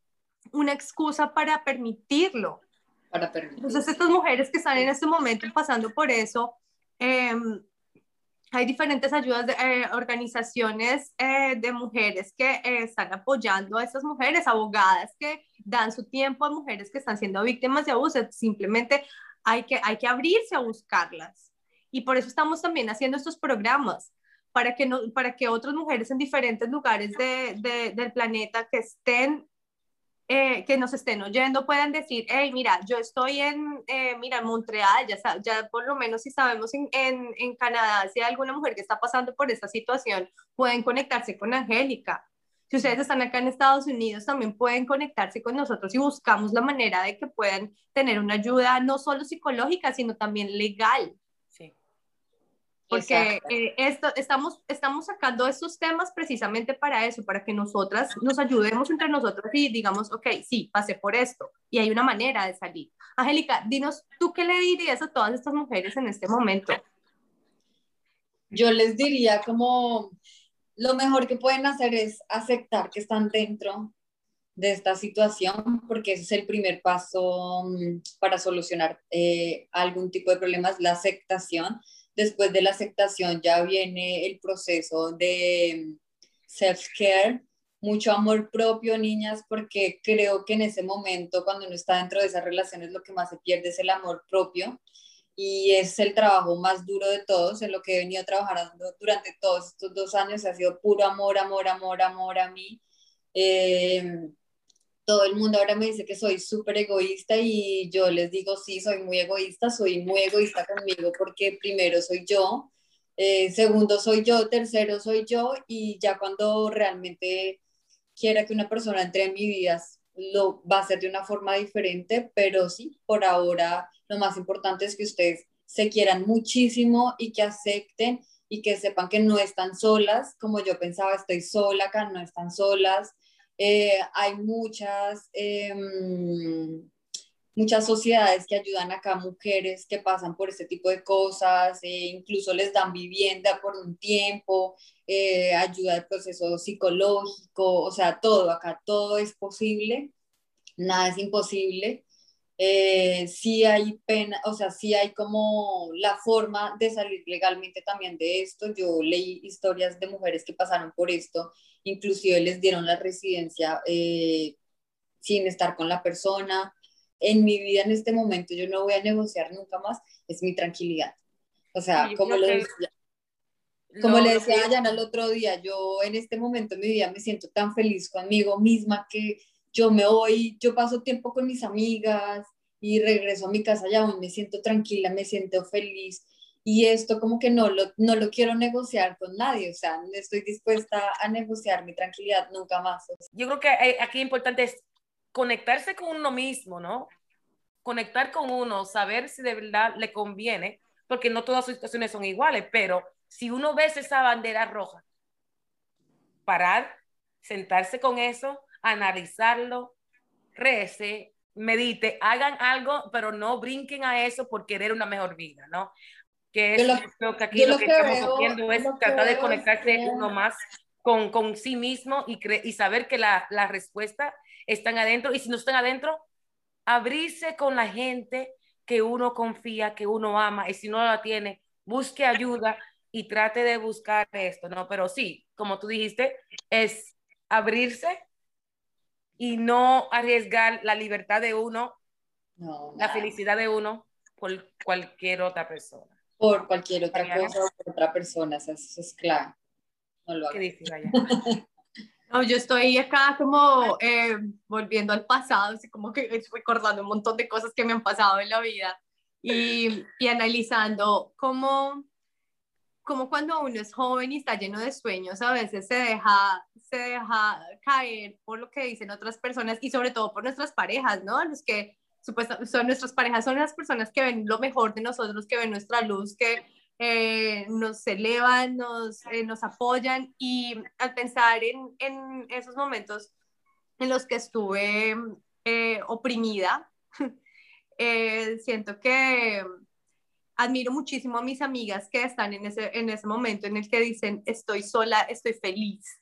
una excusa para permitirlo. Para permitirlo. Entonces, estas mujeres que están en este momento pasando por eso, eh, hay diferentes ayudas de eh, organizaciones eh, de mujeres que eh, están apoyando a estas mujeres, abogadas que dan su tiempo a mujeres que están siendo víctimas de abuso. Simplemente hay que, hay que abrirse a buscarlas. Y por eso estamos también haciendo estos programas, para que, para que otras mujeres en diferentes lugares de, de, del planeta que estén eh, que nos estén oyendo puedan decir, hey, mira, yo estoy en, eh, mira, Montreal, ya, ya por lo menos si sabemos en, en, en, Canadá, si hay alguna mujer que está pasando por esta situación, pueden conectarse con Angélica. Si ustedes están acá en Estados Unidos, también pueden conectarse con nosotros y buscamos la manera de que puedan tener una ayuda no solo psicológica, sino también legal porque eh, esto, estamos, estamos sacando estos temas precisamente para eso, para que nosotras nos ayudemos entre nosotras y digamos, ok, sí, pasé por esto y hay una manera de salir. Angélica, dinos, ¿tú qué le dirías a todas estas mujeres en este momento? Yo les diría como lo mejor que pueden hacer es aceptar que están dentro de esta situación, porque ese es el primer paso mm, para solucionar eh, algún tipo de problemas, la aceptación Después de la aceptación ya viene el proceso de self-care, mucho amor propio, niñas, porque creo que en ese momento, cuando uno está dentro de esas relaciones, lo que más se pierde es el amor propio y es el trabajo más duro de todos, en lo que he venido trabajando durante todos estos dos años, ha sido puro amor, amor, amor, amor a mí. Eh, todo el mundo ahora me dice que soy súper egoísta y yo les digo, sí, soy muy egoísta, soy muy egoísta conmigo porque primero soy yo, eh, segundo soy yo, tercero soy yo y ya cuando realmente quiera que una persona entre en mi vida lo va a hacer de una forma diferente, pero sí, por ahora lo más importante es que ustedes se quieran muchísimo y que acepten y que sepan que no están solas, como yo pensaba, estoy sola acá, no están solas, eh, hay muchas, em, muchas sociedades que ayudan acá a mujeres que pasan por este tipo de cosas, e incluso les dan vivienda por un tiempo, eh, ayuda al proceso psicológico, o sea, todo, acá todo es posible, nada es imposible. Eh, sí hay pena, o sea, sí hay como la forma de salir legalmente también de esto. Yo leí historias de mujeres que pasaron por esto inclusive les dieron la residencia eh, sin estar con la persona. En mi vida en este momento yo no voy a negociar nunca más, es mi tranquilidad. O sea, como lo decía, como le decía a Yana el otro día, yo en este momento en mi vida me siento tan feliz conmigo misma que yo me voy, yo paso tiempo con mis amigas y regreso a mi casa ya aún me siento tranquila, me siento feliz y esto como que no lo, no lo quiero negociar con nadie, o sea, no estoy dispuesta a negociar mi tranquilidad nunca más. Yo creo que aquí importante es conectarse con uno mismo, ¿no? Conectar con uno, saber si de verdad le conviene, porque no todas sus situaciones son iguales, pero si uno ve esa bandera roja, parar, sentarse con eso, analizarlo, rece, medite, hagan algo, pero no brinquen a eso por querer una mejor vida, ¿no? Que es lo, que aquí lo, que, estamos haciendo es tratar de conectarse uno más con, con sí mismo y, y saber que la, la respuesta están adentro y si no están adentro, abrirse con la gente que uno confía, que uno ama y si no la tiene, busque ayuda y trate de buscar esto, ¿no? Pero sí, como tú dijiste, es abrirse y no arriesgar la libertad de uno No, la felicidad de uno por cualquier otra persona. Por cualquier otra Mariana. cosa o por otra persona, o sea, eso es clave. No lo ¿Qué hagas. dices, Raya? No, yo estoy acá como eh, volviendo al pasado, así como que recordando un montón de cosas que me han pasado en la vida y, y analizando cómo, cómo cuando uno es joven y está lleno de sueños, a veces se deja, se deja caer por lo que dicen otras personas y sobre todo por nuestras parejas, ¿no? Los que son nuestras parejas, son las personas que ven lo mejor de nosotros, que ven nuestra luz, que eh, nos elevan, nos, eh, nos apoyan y al pensar en, en esos momentos en los que estuve eh, oprimida, siento que admiro muchísimo a mis amigas que están en ese, en ese momento en el que dicen estoy sola, estoy feliz.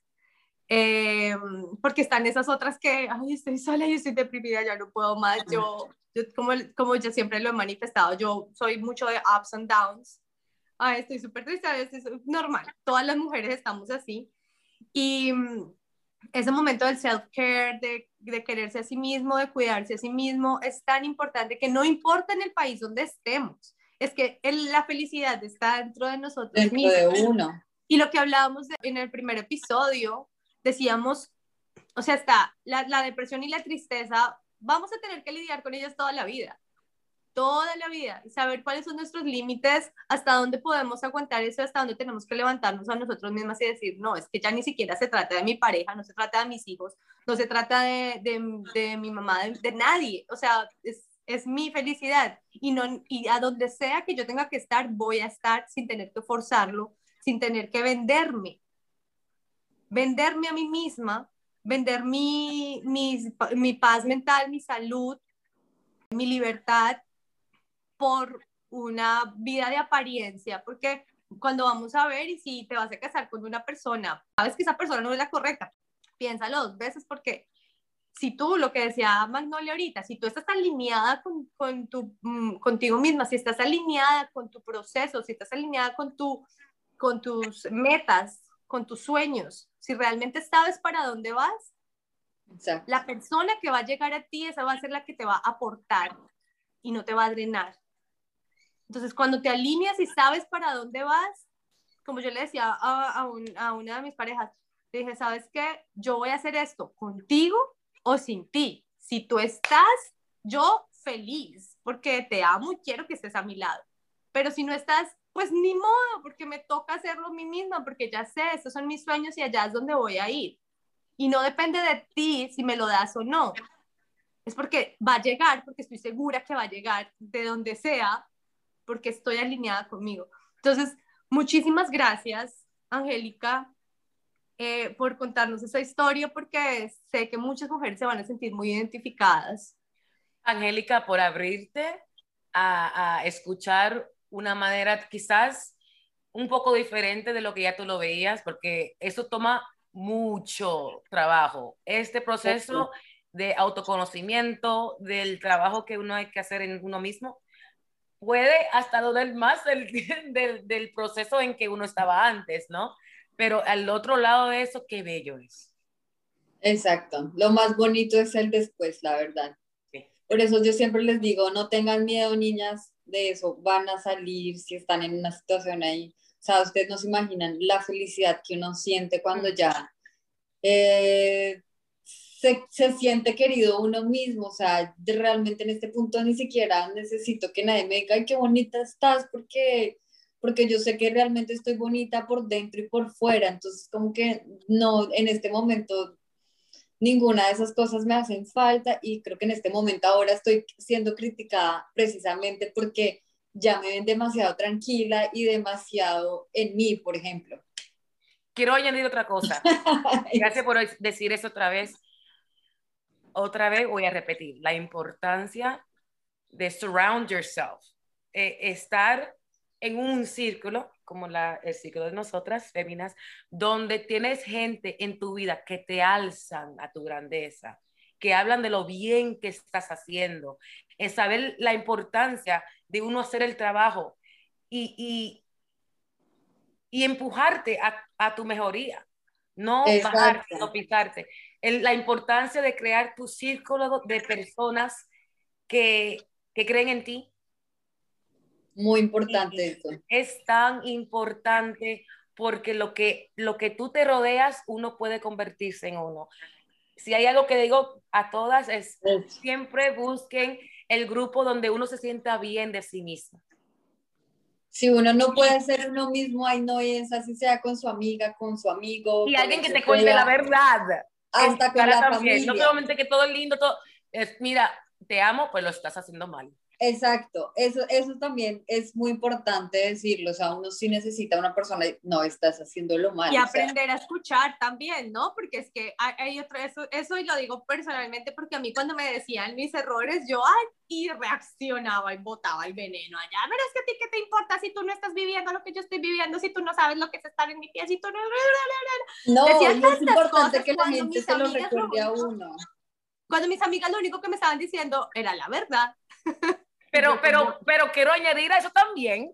Eh, porque están esas otras que, ay, estoy sola y estoy deprimida, ya no puedo más. Yo, yo como, como yo siempre lo he manifestado, yo soy mucho de ups and downs. Ay, estoy súper triste, es normal. Todas las mujeres estamos así. Y mm, ese momento del self-care, de, de quererse a sí mismo, de cuidarse a sí mismo, es tan importante que no importa en el país donde estemos, es que el- la felicidad está dentro de nosotros Dentro mismos. de uno. Y lo que hablábamos de- en el primer episodio, decíamos, o sea, está la, la depresión y la tristeza, vamos a tener que lidiar con ellas toda la vida, toda la vida, y saber cuáles son nuestros límites, hasta dónde podemos aguantar eso, hasta dónde tenemos que levantarnos a nosotros mismas y decir, no, es que ya ni siquiera se trata de mi pareja, no se trata de mis hijos, no se trata de, de, de mi mamá, de, de nadie, o sea, es, es mi felicidad y, no, y a donde sea que yo tenga que estar, voy a estar sin tener que forzarlo, sin tener que venderme. Venderme a mí misma, vender mi, mis- mi paz mental, mi salud, mi libertad por una vida de apariencia, porque cuando vamos a ver y si te vas a casar con una persona, sabes que esa persona no es la correcta, piénsalo dos veces porque si tú, lo que decía Magnolia ahorita, si tú estás alineada con, con tu, mm, contigo misma, si estás alineada con tu proceso, si estás alineada con, tu, con tus metas, con tus sueños, si realmente sabes para dónde vas, Exacto. la persona que va a llegar a ti, esa va a ser la que te va a aportar y no te va a drenar. Entonces, cuando te alineas y sabes para dónde vas, como yo le decía a, a, un- a una de mis parejas, le dije, ¿sabes qué? Yo voy a hacer esto contigo o sin ti. Si tú estás, yo feliz, porque te amo y quiero que estés a mi lado. Pero si no estás, pues ni modo, porque me toca hacerlo a mí misma, porque ya sé, estos son mis sueños y allá es donde voy a ir. Y no depende de ti si me lo das o no. Es porque va a llegar, porque estoy segura que va a llegar de donde sea, porque estoy alineada conmigo. Entonces, muchísimas gracias, Angélica, eh, por contarnos esa historia, porque sé que muchas mujeres se van a sentir muy identificadas. Angélica, por abrirte a, a escuchar una manera quizás un poco diferente de lo que ya tú lo veías, porque eso toma mucho trabajo. Este proceso de autoconocimiento, del trabajo que uno hay que hacer en uno mismo, puede hasta doler más del, del, del proceso en que uno estaba antes, ¿no? Pero al otro lado de eso, qué bello es. Exacto. Lo más bonito es el después, la verdad. Por eso yo siempre les digo, no tengan miedo, niñas, de eso. Van a salir si están en una situación ahí. O sea, ustedes no se imaginan la felicidad que uno siente cuando ya eh, se, se siente querido uno mismo. O sea, realmente en este punto ni siquiera necesito que nadie me diga, ay, qué bonita estás, porque porque yo sé que realmente estoy bonita por dentro y por fuera, entonces como que no, en este momento ninguna de esas cosas me hacen falta y creo que en este momento ahora estoy siendo criticada precisamente porque ya me ven demasiado tranquila y demasiado en mí, por ejemplo. Quiero añadir otra cosa. Gracias por decir eso otra vez. Otra vez voy a repetir la importancia de surround yourself, eh, estar en un círculo como la, el círculo de nosotras, féminas, donde tienes gente en tu vida que te alzan a tu grandeza, que hablan de lo bien que estás haciendo, es saber la importancia de uno hacer el trabajo y, y, y empujarte a, a, tu mejoría, no Exacto. bajarte, no pisarte. El, la importancia de crear tu círculo de personas que, que creen en ti. Muy importante eso. Es tan importante porque lo que, lo que tú te rodeas, uno puede convertirse en uno. Si hay algo que digo a todas es siempre busquen el grupo donde uno se sienta bien de sí mismo. Si uno no puede ser uno mismo, ahí no es, así sea con su amiga, con su amigo. Y alguien que te cuente la verdad. Hasta con la familia. No solamente que todo es lindo, todo. Es, mira, te amo, pues lo estás haciendo mal. Exacto, eso, eso también es muy importante decirlo, o sea, uno sí necesita una persona, no, estás haciéndolo mal. Y aprender a escuchar también, ¿no? Porque es que hay, otro, eso, eso y lo digo personalmente, porque a mí cuando me decían mis errores, yo, ay, y reaccionaba y botaba el veneno allá, pero es que a ti qué te importa si tú no estás viviendo lo que yo estoy viviendo, si tú no sabes lo que es estar en mi pie, si tú no... No, es importante que la gente se lo recuerde a uno. Cuando mis amigas lo único que me estaban diciendo era la verdad. Pero, pero, pero quiero añadir a eso también.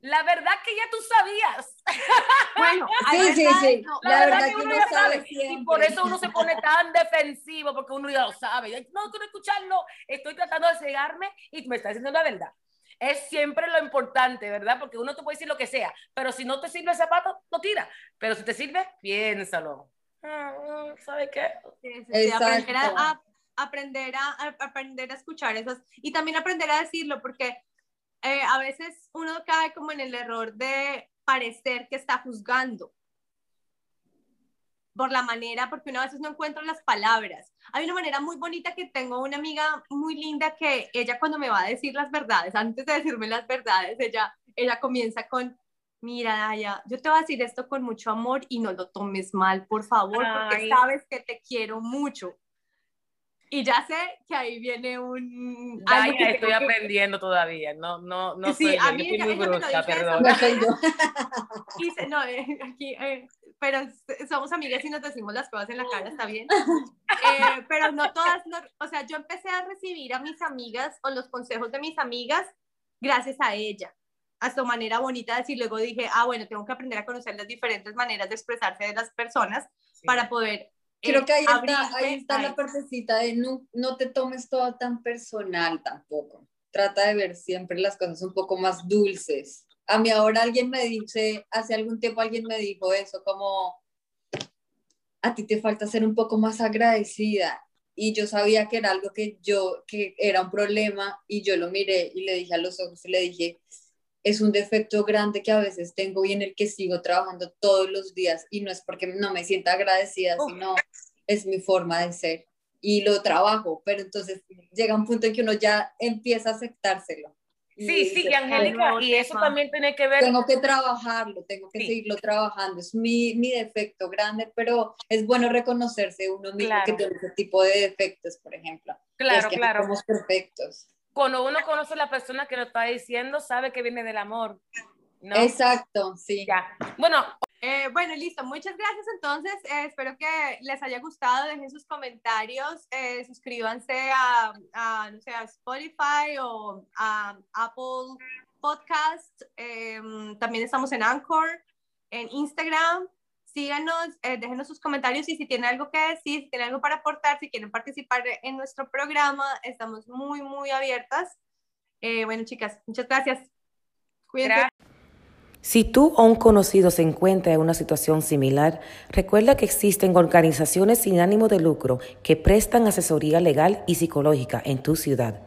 La verdad que ya tú sabías. Bueno, sí, sí, sí. la, verdad, que uno, ya sabe. Y por eso uno se pone tan defensivo, porque uno ya lo sabe. No quiero escucharlo, estoy tratando de cegarme y me está diciendo la verdad. Es siempre lo importante, ¿verdad? Porque uno te puede decir lo que sea, pero si no te sirve el zapato, lo tira. Pero si te sirve, piénsalo. Ah, ¿Sabe qué? Sí, sí, aprender a, aprender a, aprender a escuchar esas y también aprender a decirlo porque eh, a veces uno cae como en el error de parecer que está juzgando por la manera, porque una a veces no encuentra las palabras. Hay una manera muy bonita que tengo una amiga muy linda que ella cuando me va a decir las verdades, antes de decirme las verdades, ella, ella comienza con, mira, Daya, yo te voy a decir esto con mucho amor y no lo tomes mal, por favor, porque sabes que te quiero mucho. Y ya sé que ahí viene un... Ay, estoy aprendiendo todavía, no, no, no sí, a mí yo, muy brusca, perdón. Dice, no, eh, aquí, eh, pero somos amigas y nos decimos las cosas en la cara, está bien. Eh, pero no todas, o sea, yo empecé a recibir a mis amigas o los consejos de mis amigas gracias a ella, a su manera bonita de decir, luego dije, ah, bueno, tengo que aprender a conocer las diferentes maneras de expresarse de las personas para poder Creo que ahí está, ahí está la partecita de no, no te tomes todo tan personal tampoco. Trata de ver siempre las cosas un poco más dulces. A mí ahora alguien me dice, hace algún tiempo alguien me dijo eso, como, a ti te falta ser un poco más agradecida. Y yo sabía que era algo que yo, que era un problema, y yo lo miré y le dije a los ojos y le dije, es un defecto grande que a veces tengo y en el que sigo trabajando todos los días y no es porque no me sienta agradecida, sino es mi forma de ser y lo trabajo, pero entonces llega un punto en que uno ya empieza a aceptárselo. Sí, sí, Angélica, y eso también tiene que ver. Tengo que trabajarlo, tengo que seguirlo trabajando. Es mi, mi, defecto grande, pero es bueno reconocerse uno mismo que tiene ese tipo de defectos, por ejemplo. Claro, claro. somos perfectos cuando uno conoce a la persona que lo está diciendo, sabe que viene del amor. ¿no? Exacto, sí. Ya. Bueno. Eh, bueno, listo. Muchas gracias. Entonces, eh, espero que les haya gustado. Dejen sus comentarios. Eh, suscríbanse a, a, no sé, a Spotify o a Apple Podcast. También estamos en Anchor, en Instagram síganos, eh, déjenos sus comentarios y si tienen algo que decir, si tienen algo para aportar, si quieren participar en nuestro programa, estamos muy, muy abiertas. Eh, bueno, chicas, muchas gracias. Cuídense. Si tú o un conocido se encuentra en una situación similar, recuerda que existen organizaciones sin ánimo de lucro que prestan asesoría legal y psicológica en tu ciudad.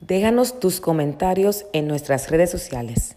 Déjanos tus comentarios en nuestras redes sociales.